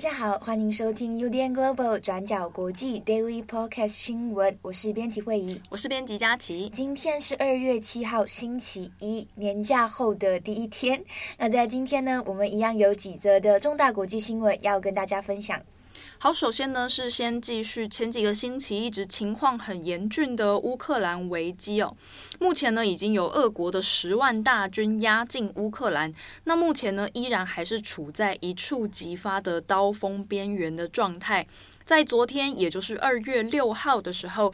家好，欢迎收听 UDN Global 转角国际 Daily Podcast 新闻。我是编辑慧仪，我是编辑佳琪。今天是二月七号，星期一，年假后的第一天。那在今天呢，我们一样有几则的重大国际新闻要跟大家分享。好，首先呢是先继续前几个星期一直情况很严峻的乌克兰危机哦。目前呢已经有俄国的十万大军压境乌克兰，那目前呢依然还是处在一触即发的刀锋边缘的状态。在昨天，也就是二月六号的时候，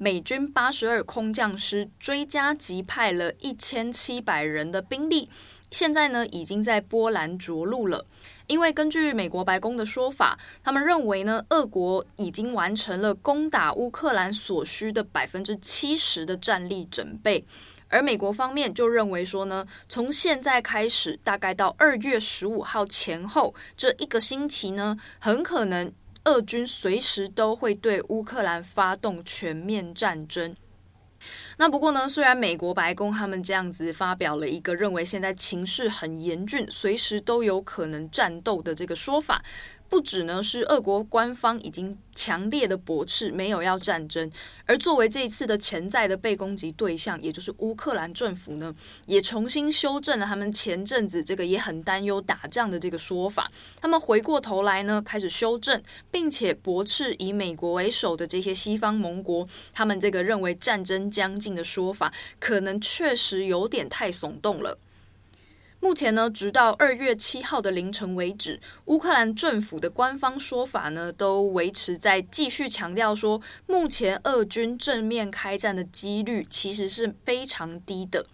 美军八十二空降师追加急派了一千七百人的兵力，现在呢已经在波兰着陆了。因为根据美国白宫的说法，他们认为呢，俄国已经完成了攻打乌克兰所需的百分之七十的战力准备，而美国方面就认为说呢，从现在开始，大概到二月十五号前后这一个星期呢，很可能俄军随时都会对乌克兰发动全面战争。那不过呢，虽然美国白宫他们这样子发表了一个认为现在情势很严峻，随时都有可能战斗的这个说法。不只呢是俄国官方已经强烈的驳斥没有要战争，而作为这一次的潜在的被攻击对象，也就是乌克兰政府呢，也重新修正了他们前阵子这个也很担忧打仗的这个说法。他们回过头来呢，开始修正，并且驳斥以美国为首的这些西方盟国，他们这个认为战争将近的说法，可能确实有点太耸动了。目前呢，直到二月七号的凌晨为止，乌克兰政府的官方说法呢，都维持在继续强调说，目前俄军正面开战的几率其实是非常低的。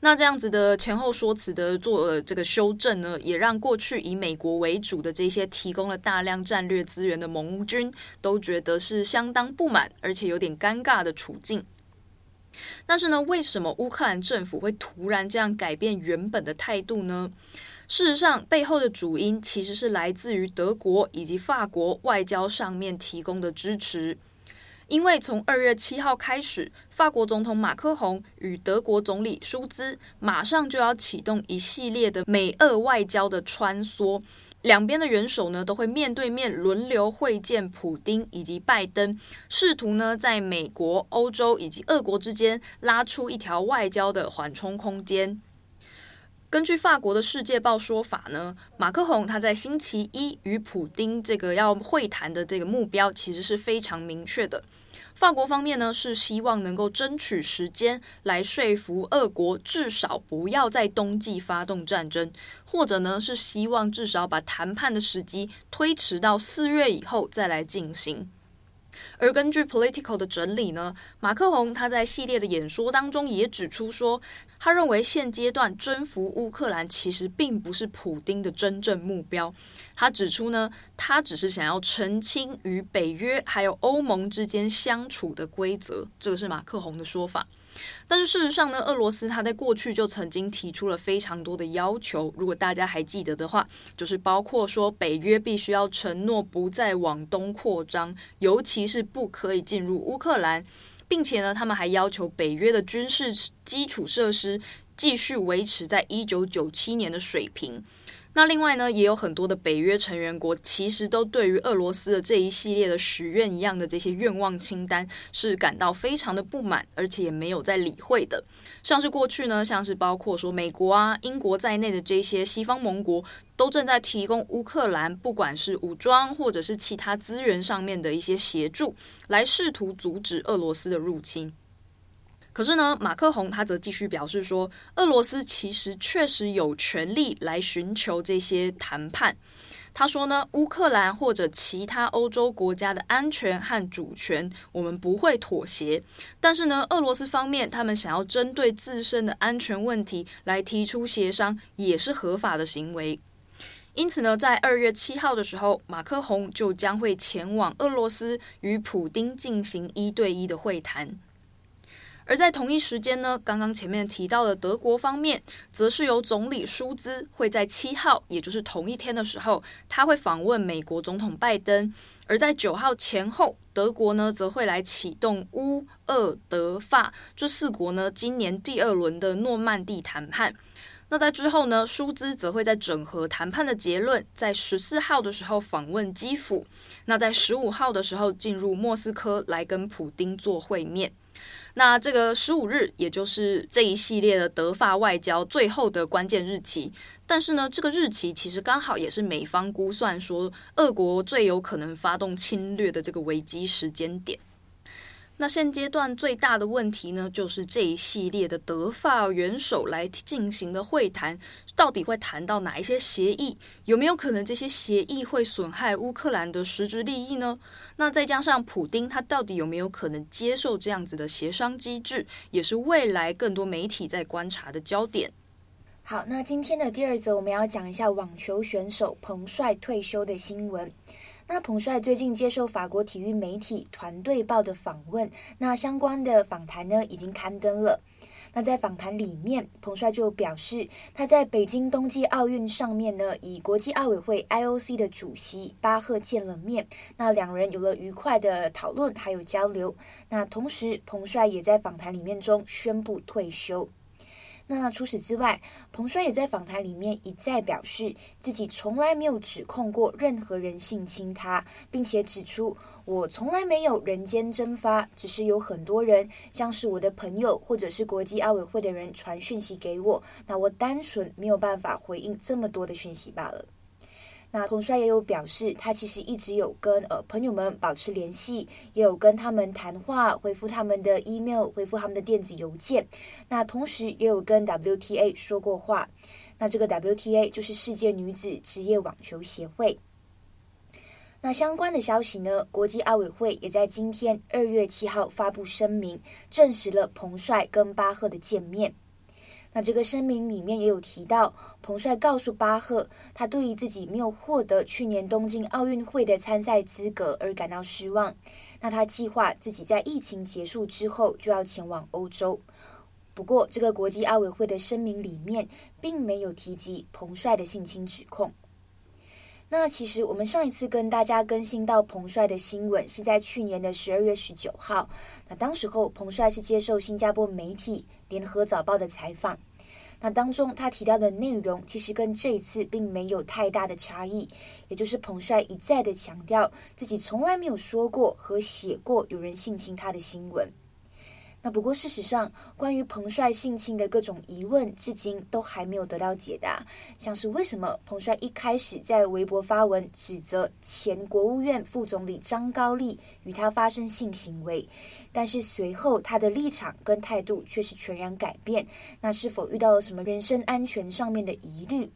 那这样子的前后说辞的做这个修正呢，也让过去以美国为主的这些提供了大量战略资源的盟军都觉得是相当不满，而且有点尴尬的处境。但是呢，为什么乌克兰政府会突然这样改变原本的态度呢？事实上，背后的主因其实是来自于德国以及法国外交上面提供的支持。因为从二月七号开始，法国总统马克宏与德国总理舒兹马上就要启动一系列的美俄外交的穿梭。两边的元首呢，都会面对面轮流会见普丁以及拜登，试图呢在美国、欧洲以及俄国之间拉出一条外交的缓冲空间。根据法国的《世界报》说法呢，马克宏他在星期一与普丁这个要会谈的这个目标，其实是非常明确的。法国方面呢，是希望能够争取时间来说服俄国，至少不要在冬季发动战争，或者呢是希望至少把谈判的时机推迟到四月以后再来进行。而根据 Political 的整理呢，马克宏他在系列的演说当中也指出说，他认为现阶段征服乌克兰其实并不是普丁的真正目标。他指出呢，他只是想要澄清与北约还有欧盟之间相处的规则，这个是马克宏的说法。但是事实上呢，俄罗斯他在过去就曾经提出了非常多的要求，如果大家还记得的话，就是包括说北约必须要承诺不再往东扩张，尤其是不可以进入乌克兰。并且呢，他们还要求北约的军事基础设施继续维持在一九九七年的水平。那另外呢，也有很多的北约成员国其实都对于俄罗斯的这一系列的许愿一样的这些愿望清单是感到非常的不满，而且也没有在理会的。像是过去呢，像是包括说美国啊、英国在内的这些西方盟国，都正在提供乌克兰不管是武装或者是其他资源上面的一些协助，来试图阻止俄罗斯的入侵。可是呢，马克宏他则继续表示说，俄罗斯其实确实有权利来寻求这些谈判。他说呢，乌克兰或者其他欧洲国家的安全和主权，我们不会妥协。但是呢，俄罗斯方面他们想要针对自身的安全问题来提出协商，也是合法的行为。因此呢，在二月七号的时候，马克宏就将会前往俄罗斯与普丁进行一对一的会谈。而在同一时间呢，刚刚前面提到的德国方面，则是由总理舒兹会在七号，也就是同一天的时候，他会访问美国总统拜登；而在九号前后，德国呢则会来启动乌、俄、德、法这四国呢今年第二轮的诺曼底谈判。那在之后呢，舒兹则会在整合谈判的结论，在十四号的时候访问基辅，那在十五号的时候进入莫斯科来跟普丁做会面。那这个十五日，也就是这一系列的德法外交最后的关键日期。但是呢，这个日期其实刚好也是美方估算说，俄国最有可能发动侵略的这个危机时间点。那现阶段最大的问题呢，就是这一系列的德法元首来进行的会谈，到底会谈到哪一些协议？有没有可能这些协议会损害乌克兰的实质利益呢？那再加上普丁，他到底有没有可能接受这样子的协商机制，也是未来更多媒体在观察的焦点。好，那今天的第二则，我们要讲一下网球选手彭帅退休的新闻。那彭帅最近接受法国体育媒体《团队报》的访问，那相关的访谈呢已经刊登了。那在访谈里面，彭帅就表示，他在北京冬季奥运上面呢，以国际奥委会 IOC 的主席巴赫见了面，那两人有了愉快的讨论还有交流。那同时，彭帅也在访谈里面中宣布退休。那除此之外，彭帅也在访谈里面一再表示，自己从来没有指控过任何人性侵他，并且指出，我从来没有人间蒸发，只是有很多人，像是我的朋友或者是国际奥委会的人传讯息给我，那我单纯没有办法回应这么多的讯息罢了。那彭帅也有表示，他其实一直有跟呃朋友们保持联系，也有跟他们谈话，回复他们的 email，回复他们的电子邮件。那同时也有跟 WTA 说过话。那这个 WTA 就是世界女子职业网球协会。那相关的消息呢，国际奥委会也在今天二月七号发布声明，证实了彭帅跟巴赫的见面。那这个声明里面也有提到，彭帅告诉巴赫，他对于自己没有获得去年东京奥运会的参赛资格而感到失望。那他计划自己在疫情结束之后就要前往欧洲。不过，这个国际奥委会的声明里面并没有提及彭帅的性侵指控。那其实我们上一次跟大家更新到彭帅的新闻是在去年的十二月十九号。那当时候，彭帅是接受新加坡媒体。联合早报的采访，那当中他提到的内容其实跟这一次并没有太大的差异，也就是彭帅一再的强调自己从来没有说过和写过有人性侵他的新闻。那不过事实上，关于彭帅性侵的各种疑问，至今都还没有得到解答，像是为什么彭帅一开始在微博发文指责前国务院副总理张高丽与他发生性行为。但是随后他的立场跟态度却是全然改变，那是否遇到了什么人身安全上面的疑虑？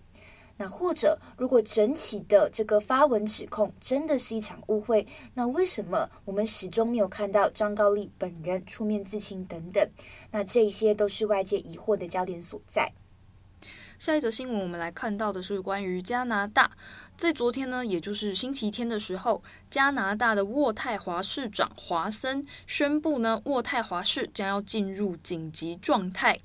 那或者如果整起的这个发文指控真的是一场误会，那为什么我们始终没有看到张高丽本人出面自清等等？那这些都是外界疑惑的焦点所在。下一则新闻我们来看到的是关于加拿大。在昨天呢，也就是星期天的时候，加拿大的渥太华市长华森宣布呢，渥太华市将要进入紧急状态。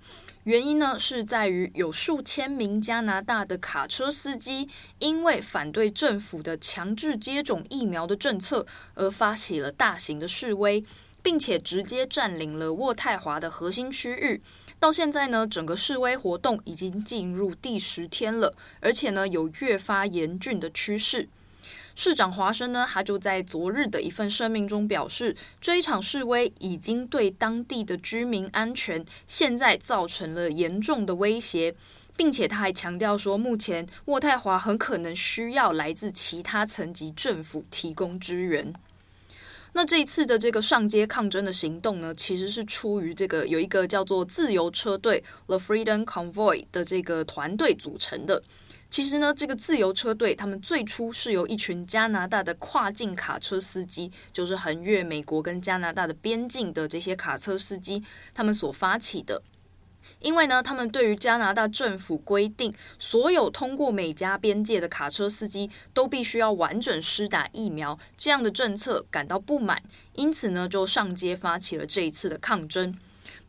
原因呢，是在于有数千名加拿大的卡车司机因为反对政府的强制接种疫苗的政策而发起了大型的示威，并且直接占领了渥太华的核心区域。到现在呢，整个示威活动已经进入第十天了，而且呢有越发严峻的趋势。市长华生呢，他就在昨日的一份声明中表示，这一场示威已经对当地的居民安全现在造成了严重的威胁，并且他还强调说，目前渥太华很可能需要来自其他层级政府提供支援。那这一次的这个上街抗争的行动呢，其实是出于这个有一个叫做自由车队 The Freedom Convoy 的这个团队组成的。其实呢，这个自由车队他们最初是由一群加拿大的跨境卡车司机，就是横越美国跟加拿大的边境的这些卡车司机，他们所发起的。因为呢，他们对于加拿大政府规定，所有通过美加边界的卡车司机都必须要完整施打疫苗这样的政策感到不满，因此呢，就上街发起了这一次的抗争。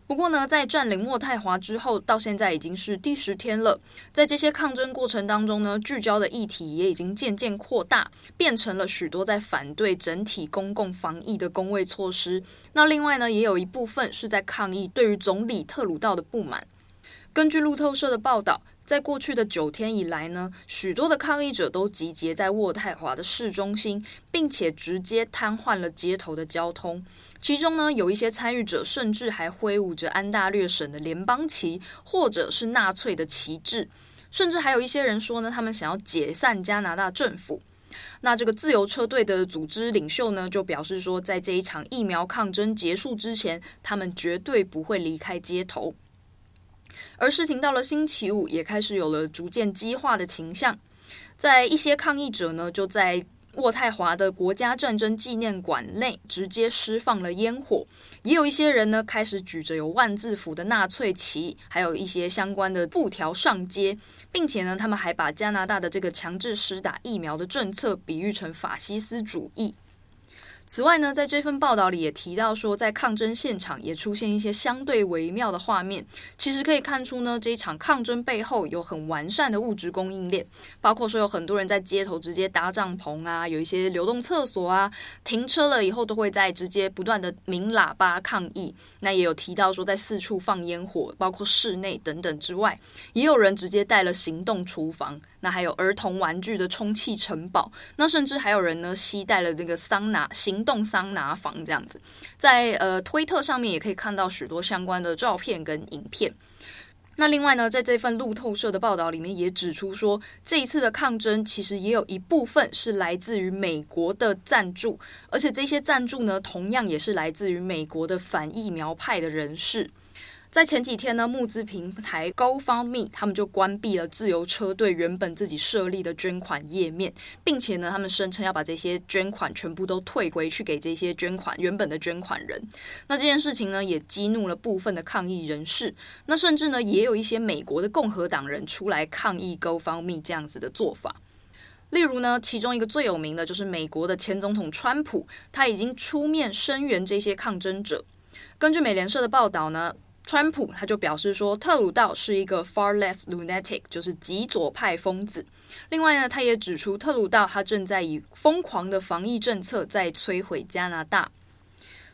不过呢，在占领渥太华之后，到现在已经是第十天了。在这些抗争过程当中呢，聚焦的议题也已经渐渐扩大，变成了许多在反对整体公共防疫的工位措施。那另外呢，也有一部分是在抗议对于总理特鲁道的不满。根据路透社的报道，在过去的九天以来呢，许多的抗议者都集结在渥太华的市中心，并且直接瘫痪了街头的交通。其中呢，有一些参与者甚至还挥舞着安大略省的联邦旗，或者是纳粹的旗帜。甚至还有一些人说呢，他们想要解散加拿大政府。那这个自由车队的组织领袖呢，就表示说，在这一场疫苗抗争结束之前，他们绝对不会离开街头。而事情到了星期五，也开始有了逐渐激化的倾向。在一些抗议者呢，就在渥太华的国家战争纪念馆内直接释放了烟火。也有一些人呢，开始举着有万字符的纳粹旗，还有一些相关的布条上街，并且呢，他们还把加拿大的这个强制施打疫苗的政策比喻成法西斯主义。此外呢，在这份报道里也提到说，在抗争现场也出现一些相对微妙的画面。其实可以看出呢，这一场抗争背后有很完善的物质供应链，包括说有很多人在街头直接搭帐篷啊，有一些流动厕所啊，停车了以后都会在直接不断的鸣喇叭抗议。那也有提到说，在四处放烟火，包括室内等等之外，也有人直接带了行动厨房。那还有儿童玩具的充气城堡，那甚至还有人呢，携带了这个桑拿行动桑拿房这样子，在呃推特上面也可以看到许多相关的照片跟影片。那另外呢，在这份路透社的报道里面也指出说，这一次的抗争其实也有一部分是来自于美国的赞助，而且这些赞助呢，同样也是来自于美国的反疫苗派的人士。在前几天呢，募资平台 GoFundMe 他们就关闭了自由车队原本自己设立的捐款页面，并且呢，他们声称要把这些捐款全部都退回去给这些捐款原本的捐款人。那这件事情呢，也激怒了部分的抗议人士。那甚至呢，也有一些美国的共和党人出来抗议 GoFundMe 这样子的做法。例如呢，其中一个最有名的就是美国的前总统川普，他已经出面声援这些抗争者。根据美联社的报道呢。川普他就表示说，特鲁道是一个 far left lunatic，就是极左派疯子。另外呢，他也指出特鲁道他正在以疯狂的防疫政策在摧毁加拿大。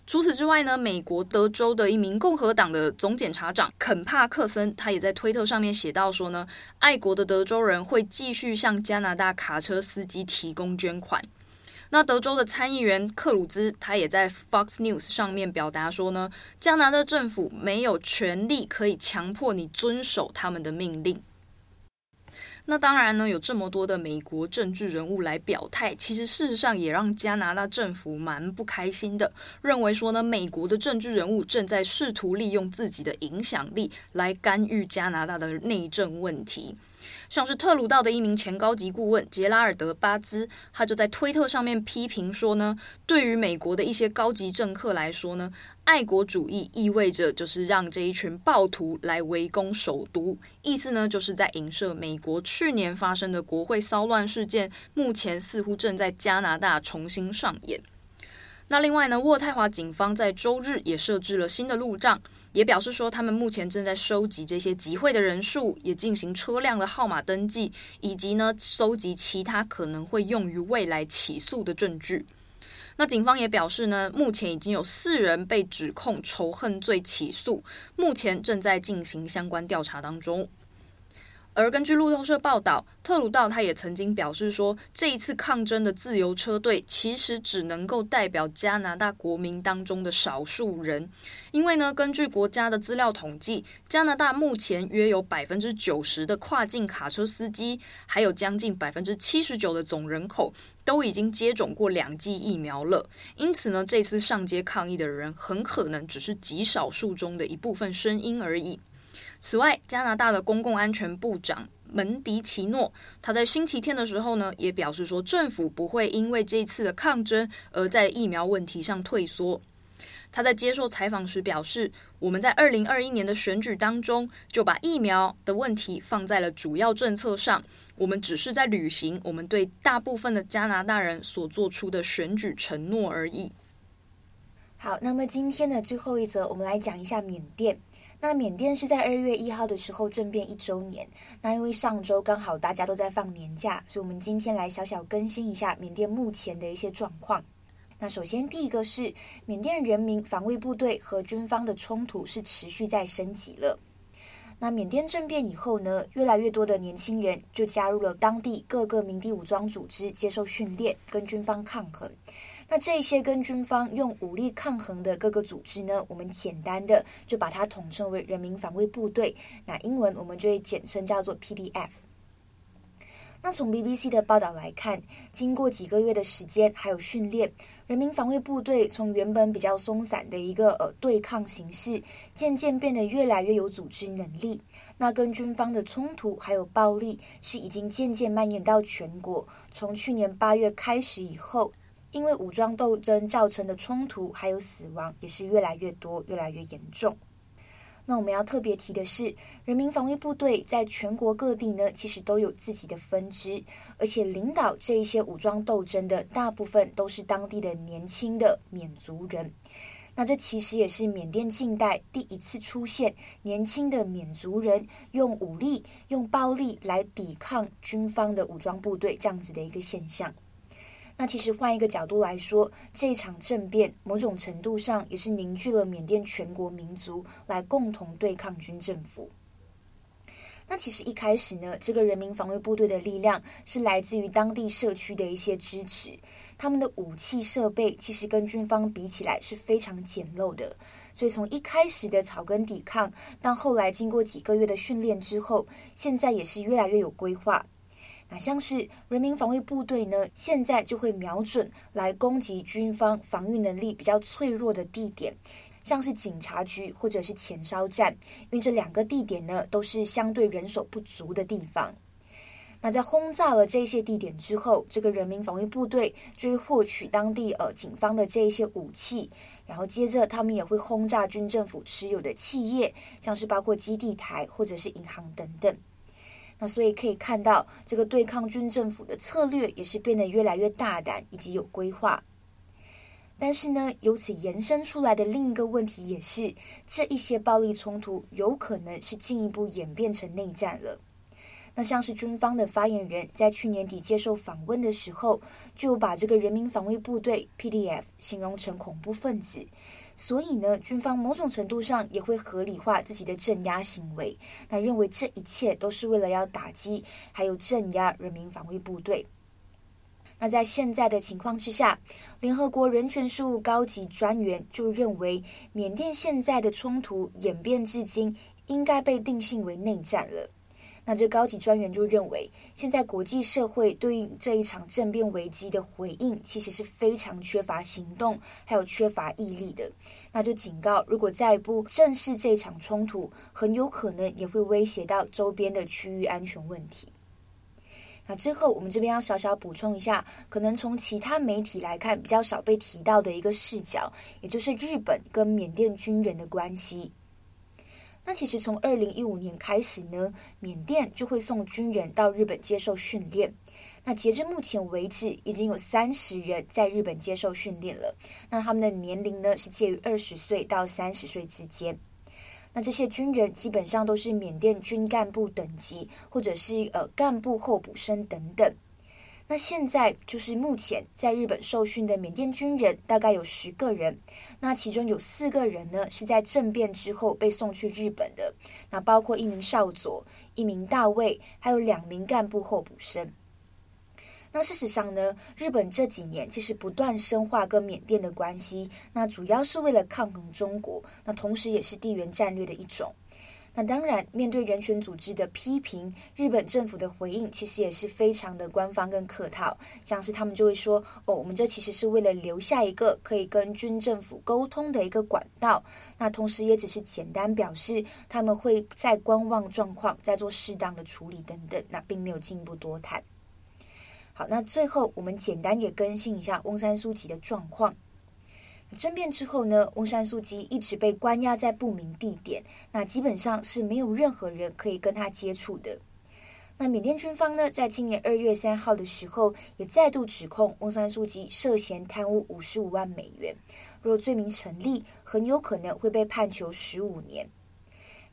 除此之外呢，美国德州的一名共和党的总检察长肯帕克森，他也在推特上面写道说呢，爱国的德州人会继续向加拿大卡车司机提供捐款。那德州的参议员克鲁兹，他也在 Fox News 上面表达说呢，加拿大政府没有权利可以强迫你遵守他们的命令。那当然呢，有这么多的美国政治人物来表态，其实事实上也让加拿大政府蛮不开心的，认为说呢，美国的政治人物正在试图利用自己的影响力来干预加拿大的内政问题。像是特鲁道的一名前高级顾问杰拉尔德巴兹，他就在推特上面批评说呢，对于美国的一些高级政客来说呢，爱国主义意味着就是让这一群暴徒来围攻首都，意思呢就是在影射美国去年发生的国会骚乱事件，目前似乎正在加拿大重新上演。那另外呢，渥太华警方在周日也设置了新的路障。也表示说，他们目前正在收集这些集会的人数，也进行车辆的号码登记，以及呢，收集其他可能会用于未来起诉的证据。那警方也表示呢，目前已经有四人被指控仇恨罪起诉，目前正在进行相关调查当中。而根据路透社报道，特鲁道他也曾经表示说，这一次抗争的自由车队其实只能够代表加拿大国民当中的少数人，因为呢，根据国家的资料统计，加拿大目前约有百分之九十的跨境卡车司机，还有将近百分之七十九的总人口都已经接种过两剂疫苗了。因此呢，这次上街抗议的人很可能只是极少数中的一部分声音而已。此外，加拿大的公共安全部长门迪奇诺，他在星期天的时候呢，也表示说，政府不会因为这次的抗争而在疫苗问题上退缩。他在接受采访时表示，我们在二零二一年的选举当中就把疫苗的问题放在了主要政策上，我们只是在履行我们对大部分的加拿大人所做出的选举承诺而已。好，那么今天的最后一则，我们来讲一下缅甸。那缅甸是在二月一号的时候政变一周年。那因为上周刚好大家都在放年假，所以我们今天来小小更新一下缅甸目前的一些状况。那首先第一个是缅甸人民防卫部队和军方的冲突是持续在升级了。那缅甸政变以后呢，越来越多的年轻人就加入了当地各个民地武装组织，接受训练，跟军方抗衡。那这些跟军方用武力抗衡的各个组织呢，我们简单的就把它统称为人民防卫部队。那英文我们就会简称叫做 PDF。那从 BBC 的报道来看，经过几个月的时间还有训练，人民防卫部队从原本比较松散的一个呃对抗形式，渐渐变得越来越有组织能力。那跟军方的冲突还有暴力是已经渐渐蔓延到全国。从去年八月开始以后。因为武装斗争造成的冲突还有死亡也是越来越多、越来越严重。那我们要特别提的是，人民防卫部队在全国各地呢，其实都有自己的分支，而且领导这一些武装斗争的大部分都是当地的年轻的缅族人。那这其实也是缅甸近代第一次出现年轻的缅族人用武力、用暴力来抵抗军方的武装部队这样子的一个现象。那其实换一个角度来说，这一场政变某种程度上也是凝聚了缅甸全国民族来共同对抗军政府。那其实一开始呢，这个人民防卫部队的力量是来自于当地社区的一些支持，他们的武器设备其实跟军方比起来是非常简陋的，所以从一开始的草根抵抗，到后来经过几个月的训练之后，现在也是越来越有规划。那像是人民防卫部队呢，现在就会瞄准来攻击军方防御能力比较脆弱的地点，像是警察局或者是前哨站，因为这两个地点呢都是相对人手不足的地方。那在轰炸了这些地点之后，这个人民防卫部队就会获取当地呃警方的这一些武器，然后接着他们也会轰炸军政府持有的企业，像是包括基地台或者是银行等等。那所以可以看到，这个对抗军政府的策略也是变得越来越大胆以及有规划。但是呢，由此延伸出来的另一个问题也是，这一些暴力冲突有可能是进一步演变成内战了。那像是军方的发言人，在去年底接受访问的时候，就把这个人民防卫部队 PDF 形容成恐怖分子。所以呢，军方某种程度上也会合理化自己的镇压行为，那认为这一切都是为了要打击还有镇压人民防卫部队。那在现在的情况之下，联合国人权事务高级专员就认为，缅甸现在的冲突演变至今，应该被定性为内战了。那这高级专员就认为，现在国际社会对应这一场政变危机的回应，其实是非常缺乏行动，还有缺乏毅力的。那就警告，如果再不正视这场冲突，很有可能也会威胁到周边的区域安全问题。那最后，我们这边要小小补充一下，可能从其他媒体来看比较少被提到的一个视角，也就是日本跟缅甸军人的关系。那其实从二零一五年开始呢，缅甸就会送军人到日本接受训练。那截至目前为止，已经有三十人在日本接受训练了。那他们的年龄呢，是介于二十岁到三十岁之间。那这些军人基本上都是缅甸军干部等级，或者是呃干部候补生等等。那现在就是目前在日本受训的缅甸军人大概有十个人，那其中有四个人呢是在政变之后被送去日本的，那包括一名少佐、一名大尉，还有两名干部候补生。那事实上呢，日本这几年其实不断深化跟缅甸的关系，那主要是为了抗衡中国，那同时也是地缘战略的一种。那当然，面对人权组织的批评，日本政府的回应其实也是非常的官方跟客套，像是他们就会说：“哦，我们这其实是为了留下一个可以跟军政府沟通的一个管道。”那同时也只是简单表示他们会在观望状况，再做适当的处理等等，那并没有进一步多谈。好，那最后我们简单也更新一下翁山苏姬的状况。政变之后呢，翁山素姬一直被关押在不明地点，那基本上是没有任何人可以跟他接触的。那缅甸军方呢，在今年二月三号的时候，也再度指控翁山素姬涉嫌贪污五十五万美元。若罪名成立，很有可能会被判囚十五年。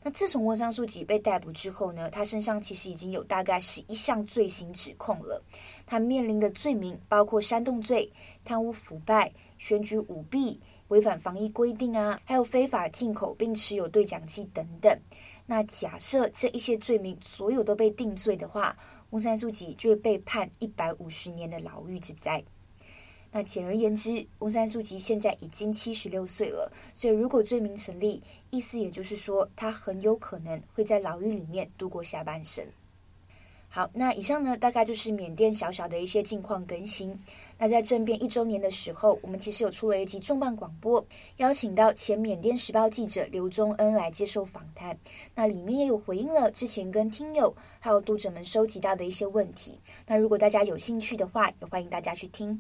那自从翁山素吉被逮捕之后呢，他身上其实已经有大概十一项罪行指控了。他面临的罪名包括煽动罪、贪污腐败、选举舞弊、违反防疫规定啊，还有非法进口并持有对讲机等等。那假设这一些罪名所有都被定罪的话，翁山苏吉就会被判一百五十年的牢狱之灾。那简而言之，翁山苏吉现在已经七十六岁了，所以如果罪名成立，意思也就是说，他很有可能会在牢狱里面度过下半生。好，那以上呢，大概就是缅甸小小的一些近况更新。那在政变一周年的时候，我们其实有出了一集重磅广播，邀请到前缅甸时报记者刘忠恩来接受访谈。那里面也有回应了之前跟听友还有读者们收集到的一些问题。那如果大家有兴趣的话，也欢迎大家去听。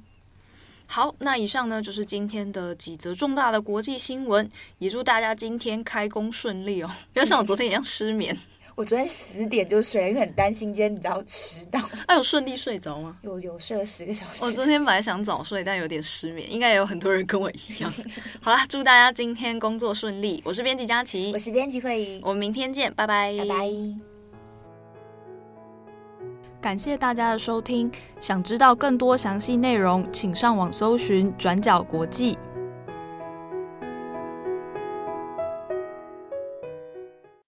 好，那以上呢就是今天的几则重大的国际新闻，也祝大家今天开工顺利哦！不要像我昨天一样失眠，我昨天十点就睡，因为很担心今天你知道迟到。那、啊、有顺利睡着吗？有有睡了十个小时。我昨天本来想早睡，但有点失眠，应该也有很多人跟我一样。好啦，祝大家今天工作顺利。我是编辑佳琪，我是编辑慧仪，我们明天见，拜拜，拜拜。感谢大家的收听，想知道更多详细内容，请上网搜寻转角国际。